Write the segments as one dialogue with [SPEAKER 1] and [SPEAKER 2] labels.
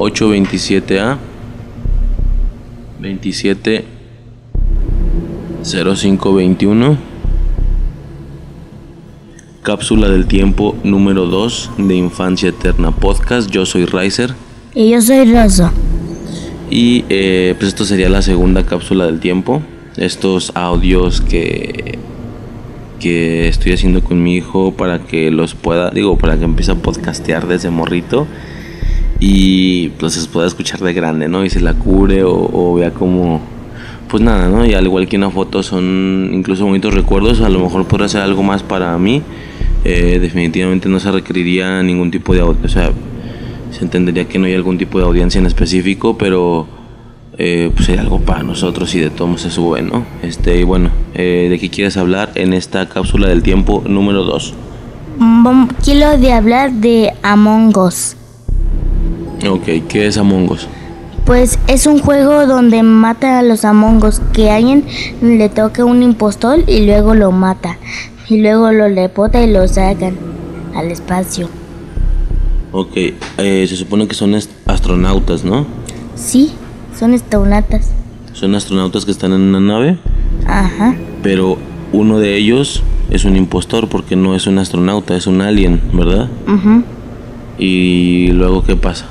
[SPEAKER 1] 827A 27 0521 Cápsula del tiempo número 2 de Infancia Eterna Podcast. Yo soy Riser.
[SPEAKER 2] Y yo soy Rosa.
[SPEAKER 1] Y eh, pues esto sería la segunda cápsula del tiempo. Estos audios que, que estoy haciendo con mi hijo para que los pueda, digo, para que empiece a podcastear desde morrito y pues se pueda escuchar de grande, ¿no? Y se la cure o, o vea cómo pues nada, ¿no? Y al igual que una foto son incluso bonitos recuerdos, a lo mejor podrá ser algo más para mí. Eh, definitivamente no se requeriría ningún tipo de o sea, se entendería que no hay algún tipo de audiencia en específico, pero eh, pues hay algo para nosotros y de todos se sube, ¿no? Este, y bueno, eh, ¿de qué quieres hablar en esta cápsula del tiempo número 2?
[SPEAKER 2] Quiero de hablar de Among Us.
[SPEAKER 1] Ok, ¿qué es Among Us?
[SPEAKER 2] Pues es un juego donde mata a los amongos, que alguien le toca un impostor y luego lo mata. Y luego lo lepota y lo sacan al espacio.
[SPEAKER 1] Ok, eh, se supone que son astronautas, ¿no?
[SPEAKER 2] Sí, son astronautas.
[SPEAKER 1] Son astronautas que están en una nave.
[SPEAKER 2] Ajá.
[SPEAKER 1] Pero uno de ellos es un impostor porque no es un astronauta, es un alien, ¿verdad?
[SPEAKER 2] Ajá.
[SPEAKER 1] ¿Y luego qué pasa?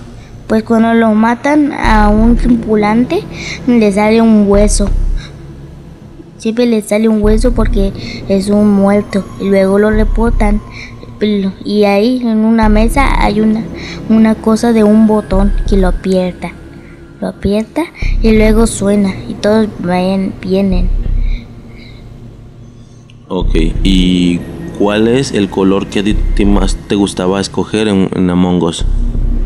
[SPEAKER 2] Pues cuando lo matan a un tripulante le sale un hueso. Siempre le sale un hueso porque es un muerto y luego lo reportan y ahí en una mesa hay una, una cosa de un botón que lo aprieta. Lo aprieta y luego suena y todos vienen.
[SPEAKER 1] Ok, ¿y cuál es el color que a ti más te gustaba escoger en, en Among Us?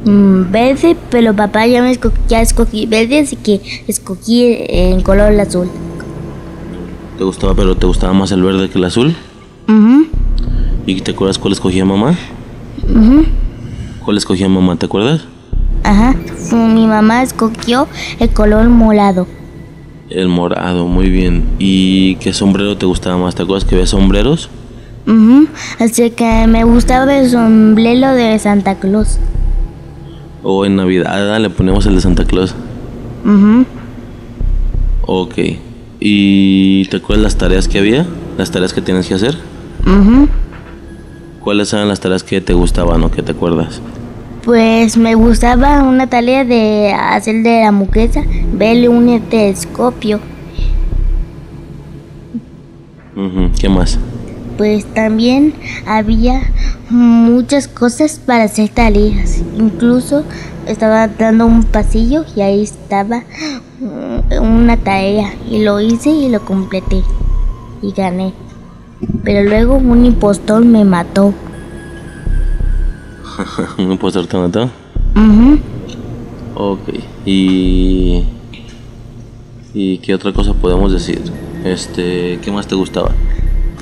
[SPEAKER 2] Mm, verde, pero papá ya me escogí, ya escogí verde, así que escogí en color azul.
[SPEAKER 1] ¿Te gustaba, pero te gustaba más el verde que el azul?
[SPEAKER 2] Uh
[SPEAKER 1] ¿Y te acuerdas cuál escogía mamá?
[SPEAKER 2] Uh
[SPEAKER 1] ¿Cuál escogía mamá, te acuerdas?
[SPEAKER 2] Ajá, mi mamá escogió el color morado.
[SPEAKER 1] El morado, muy bien. ¿Y qué sombrero te gustaba más? ¿Te acuerdas que había sombreros?
[SPEAKER 2] Uh Así que me gustaba el sombrero de Santa Claus.
[SPEAKER 1] O en Navidad le ponemos el de Santa Claus.
[SPEAKER 2] Mhm.
[SPEAKER 1] Ok. ¿Y te acuerdas las tareas que había? ¿Las tareas que tienes que hacer? ¿Cuáles eran las tareas que te gustaban o que te acuerdas?
[SPEAKER 2] Pues me gustaba una tarea de hacer de la muquesa, verle un telescopio.
[SPEAKER 1] ¿Qué más?
[SPEAKER 2] Pues también había muchas cosas para hacer tareas. Incluso estaba dando un pasillo y ahí estaba mm, una tarea y lo hice y lo completé y gané. Pero luego un impostor me mató.
[SPEAKER 1] ¿Un impostor te mató?
[SPEAKER 2] Mhm.
[SPEAKER 1] Ok. ¿Y y qué otra cosa podemos decir? Este, ¿qué más te gustaba?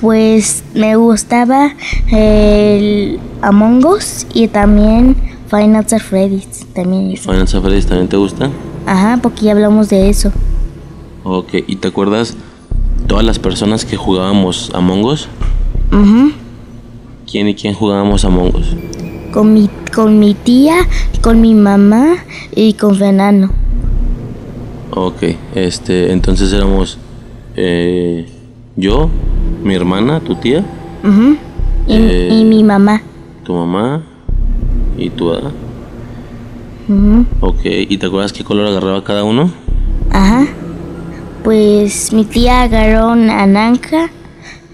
[SPEAKER 2] Pues me gustaba el Among Us y también Final Freddy's. También.
[SPEAKER 1] ¿Final Freddy's también te gusta?
[SPEAKER 2] Ajá, porque ya hablamos de eso.
[SPEAKER 1] Ok, ¿y te acuerdas todas las personas que jugábamos Among Us?
[SPEAKER 2] Mhm.
[SPEAKER 1] ¿Quién y quién jugábamos Among Us?
[SPEAKER 2] Con mi, con mi tía, con mi mamá y con Fernando.
[SPEAKER 1] Ok, este, entonces éramos eh, yo, mi hermana, tu tía,
[SPEAKER 2] Mhm. Y,
[SPEAKER 1] Eh.
[SPEAKER 2] y mi mamá.
[SPEAKER 1] tu mamá y tu ¿verdad?
[SPEAKER 2] Mhm.
[SPEAKER 1] Ok, ¿y te acuerdas qué color agarraba cada uno?
[SPEAKER 2] Ajá. Pues mi tía agarró naranja,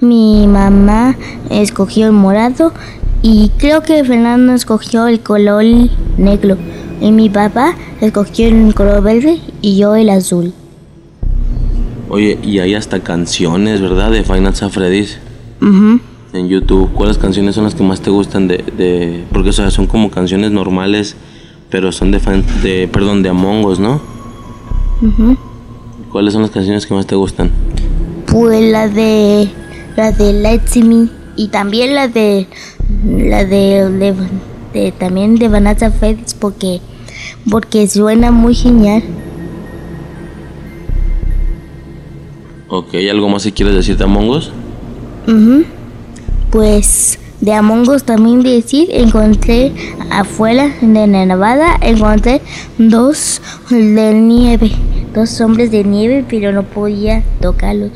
[SPEAKER 2] mi mamá escogió el morado y creo que Fernando escogió el color negro y mi papá escogió el color verde y yo el azul.
[SPEAKER 1] Oye, y hay hasta canciones, ¿verdad? De Final Freddy's
[SPEAKER 2] Mhm.
[SPEAKER 1] en YouTube. ¿Cuáles canciones son las que más te gustan de, de porque o sea, son como canciones normales, pero son de, fan- de perdón, de Among Us, ¿no?
[SPEAKER 2] Mhm.
[SPEAKER 1] ¿Cuáles son las canciones que más te gustan?
[SPEAKER 2] Pues la de la de Let's See Me y también la de la de, de- de- también de Vanessa Freddy's porque porque suena muy genial.
[SPEAKER 1] Ok, ¿algo más que quieres decir de Among Us?
[SPEAKER 2] Pues de Among Us también decir, encontré afuera de Nevada, encontré dos de nieve, dos hombres de nieve, pero no podía tocarlos.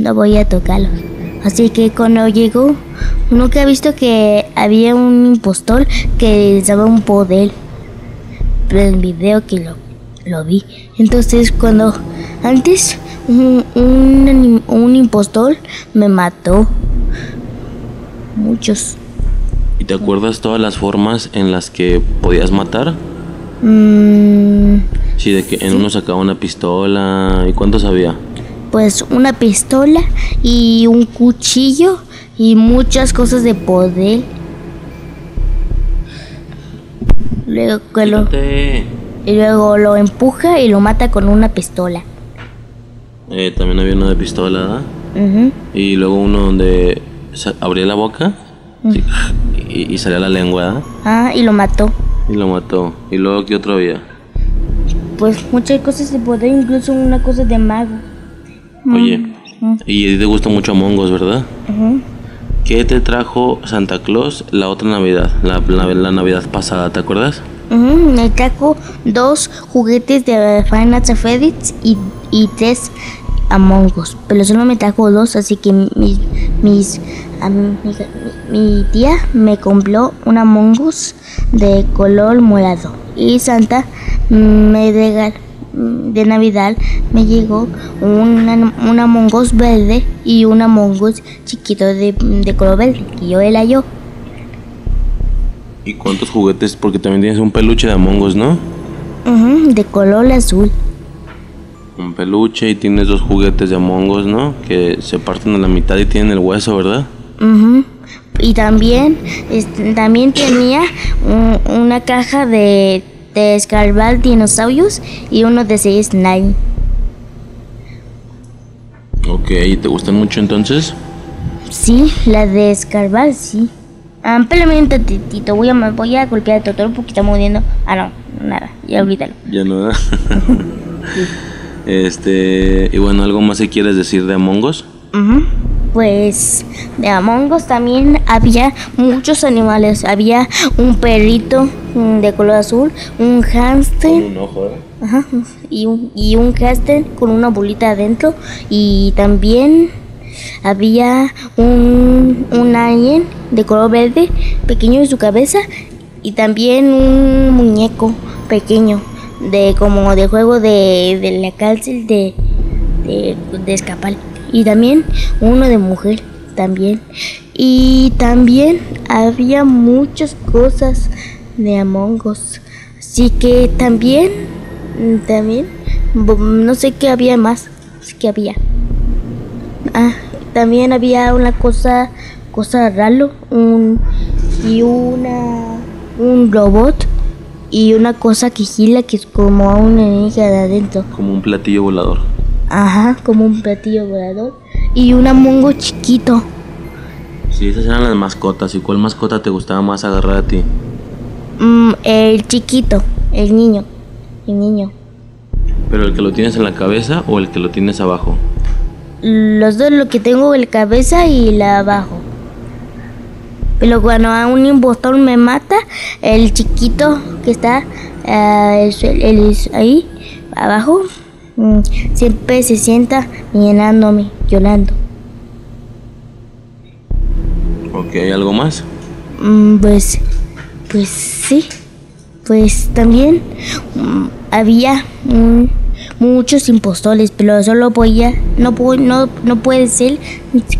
[SPEAKER 2] No podía tocarlos. Así que cuando llegó, nunca he visto que había un impostor que daba un poder. Pero en video que lo, lo vi. Entonces cuando antes un, un, un impostor me mató. Muchos.
[SPEAKER 1] ¿Y te acuerdas todas las formas en las que podías matar?
[SPEAKER 2] Mm,
[SPEAKER 1] Sí, de que en uno sacaba una pistola. ¿Y cuántos había?
[SPEAKER 2] pues una pistola y un cuchillo y muchas cosas de poder. Luego, que lo, y luego lo empuja y lo mata con una pistola.
[SPEAKER 1] Eh, también había uno de pistola, ¿verdad?
[SPEAKER 2] Ujú.
[SPEAKER 1] Y luego uno donde abría la boca y, y salía la lengua.
[SPEAKER 2] Ah, y lo mató.
[SPEAKER 1] Y lo mató. ¿Y luego qué otro había?
[SPEAKER 2] Pues muchas cosas de poder, incluso una cosa de mago.
[SPEAKER 1] Oye, y a ti te gusta mucho Among Us, ¿verdad? ¿Qué te trajo Santa Claus la otra Navidad? La, la- la Navidad pasada, ¿te acuerdas?
[SPEAKER 2] Me trajo dos juguetes de Final Fantasy y, y tres Among Us. Pero solo me trajo dos, así que mi, mis, mi, mi tía me compró un Among Us de color morado. Y Santa me regaló de Navidad me llegó una, un Among Us verde y un Among Us chiquito de, de color verde, que yo era yo.
[SPEAKER 1] ¿Y cuántos juguetes? Porque también tienes un peluche de Among Us, ¿no?
[SPEAKER 2] Ujú, de color azul.
[SPEAKER 1] Un peluche y tienes dos juguetes de Among Us, ¿no? Que se parten a la mitad y tienen el hueso, ¿verdad?
[SPEAKER 2] Ujú. Y también, este, también tenía un- una caja de, de escarbar dinosaurios y uno de seis nine.
[SPEAKER 1] Ok, ¿y te gustan mucho entonces?
[SPEAKER 2] Sí, la de escarbar, sí. Ah, espérame un tantitito, voy a, voy a golpear a Totoro porque está muriendo. Ah, no, nada, ya olvídalo.
[SPEAKER 1] Ya no. ¿verdad? este, y bueno, ¿algo más que quieres decir de Among Us?
[SPEAKER 2] Pues de Among Us también había muchos animales. Había un perrito mm, de color azul, un hámster.
[SPEAKER 1] un ojo, ¿eh?
[SPEAKER 2] Ajá, y un, y un hámster con una bolita adentro y también había un, un alien de color verde pequeño en su cabeza y también un muñeco pequeño de como de juego de, de la cárcel de, de, escapar. Y también uno de mujer también. Y también había muchas cosas de Among Us. Así que también también no sé qué había más qué había. Ah también había una cosa cosa raro un y una un robot y una cosa que gira que es como a una niña de adentro
[SPEAKER 1] Como un platillo volador.
[SPEAKER 2] Ajá, como un platillo volador. Y un amongo chiquito.
[SPEAKER 1] Sí, esas eran las mascotas. ¿Y cuál mascota te gustaba más agarrar a ti?
[SPEAKER 2] Mm, el chiquito, el niño. El niño.
[SPEAKER 1] ¿Pero el que lo tienes en la cabeza o el que lo tienes abajo?
[SPEAKER 2] Los dos lo que tengo en la cabeza y la abajo. Pero cuando a un impostor me mata, el chiquito que está es- el- el- ahí abajo mm, siempre se sienta llenándome, llorando.
[SPEAKER 1] Ok, ¿hay algo más?
[SPEAKER 2] Mm, Pues, pues sí. Pues también mm, había muchos impostores, pero solo podía, no, no, no puede ser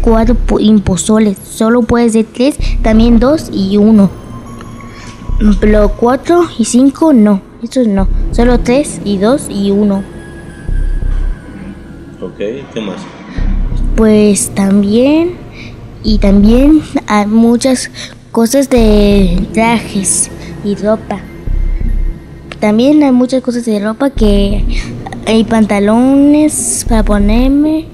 [SPEAKER 2] cuatro impostores, solo puede ser tres, también dos y uno. Pero cuatro y cinco no, esos no, solo tres y dos y uno.
[SPEAKER 1] Ok, ¿qué más?
[SPEAKER 2] Pues también y también hay muchas cosas de trajes y ropa. También hay muchas cosas de ropa que hay pantalones para ponerme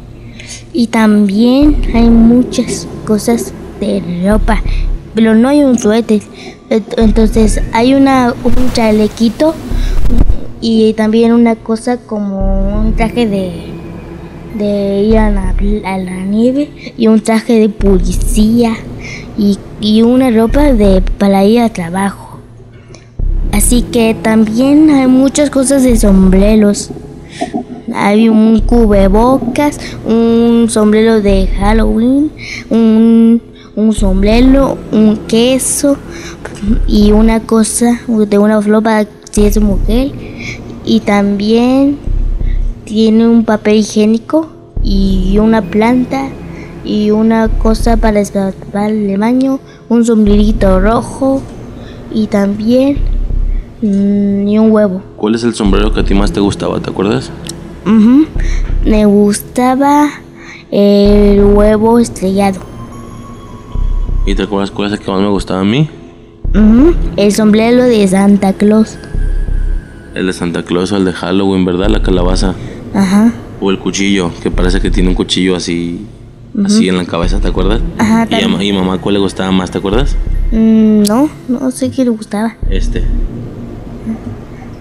[SPEAKER 2] y también hay muchas cosas de ropa, pero no hay un suéter. Ent- Entonces hay una un chalequito y también una cosa como un traje de de ir a la, a la nieve y un traje de policía y, y una ropa de para ir a trabajo. Así que también hay muchas cosas de sombreros. Hay un cubrebocas, un sombrero de Halloween, un, un sombrero, un queso y una cosa de una flor para si es mujer. Y también tiene un papel higiénico y una planta y una cosa para escapar el baño, un sombrerito rojo y también mm, y un huevo.
[SPEAKER 1] ¿Cuál es el sombrero que a ti más te gustaba? ¿Te acuerdas?
[SPEAKER 2] Ujú. Me gustaba el huevo estrellado.
[SPEAKER 1] ¿Y te acuerdas cuál es el que más me gustaba a mí?
[SPEAKER 2] Ujú. El sombrero de Santa Claus.
[SPEAKER 1] El de Santa Claus o el de Halloween, ¿verdad? La calabaza.
[SPEAKER 2] Ajá.
[SPEAKER 1] O el cuchillo, que parece que tiene un cuchillo así, así en la cabeza, ¿te acuerdas?
[SPEAKER 2] Ajá,
[SPEAKER 1] Y a, y mamá, ¿cuál le gustaba más? ¿Te acuerdas?
[SPEAKER 2] Mm, no, no sé qué le gustaba.
[SPEAKER 1] Este.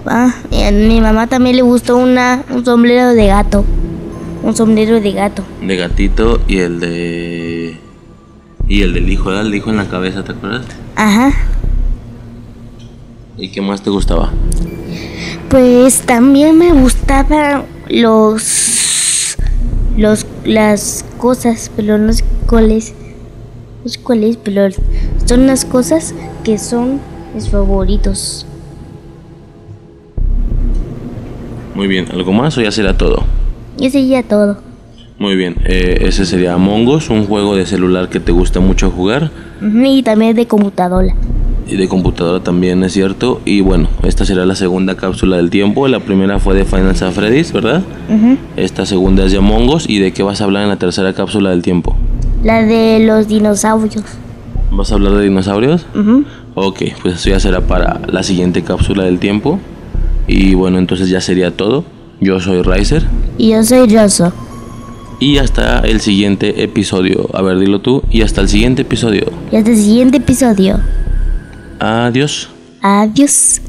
[SPEAKER 2] Ah, y a mi mamá también le gustó una, un sombrero de gato. Un sombrero de gato.
[SPEAKER 1] De gatito y el de... Y el del hijo. El hijo en la cabeza, ¿te acuerdas?
[SPEAKER 2] Ajá.
[SPEAKER 1] ¿Y qué más te gustaba?
[SPEAKER 2] Pues también me gustaban los los las cosas, pero no sé cuáles. No sé cuáles, pero son las cosas que son mis favoritos.
[SPEAKER 1] Muy bien, ¿algo más o ya será todo?
[SPEAKER 2] Ya todo.
[SPEAKER 1] Muy bien, eh, ese sería Among Us, un juego de celular que te gusta mucho jugar
[SPEAKER 2] Y también de computadora.
[SPEAKER 1] y de computadora también, es cierto. Y bueno, esta será la segunda cápsula del tiempo. La primera fue de Final Fantasy Freddy's, ¿verdad? Esta segunda es de Among Us. ¿Y de qué vas a hablar en la tercera cápsula del tiempo?
[SPEAKER 2] La de los dinosaurios.
[SPEAKER 1] ¿Vas a hablar de dinosaurios? Ok, pues eso ya será para la siguiente cápsula del tiempo. Y bueno, entonces ya sería todo. Yo soy Riser.
[SPEAKER 2] Y yo soy Rosso.
[SPEAKER 1] Y hasta el siguiente episodio. A ver, dilo tú. Y hasta el siguiente episodio.
[SPEAKER 2] Y hasta el siguiente episodio.
[SPEAKER 1] Adiós.
[SPEAKER 2] Adiós.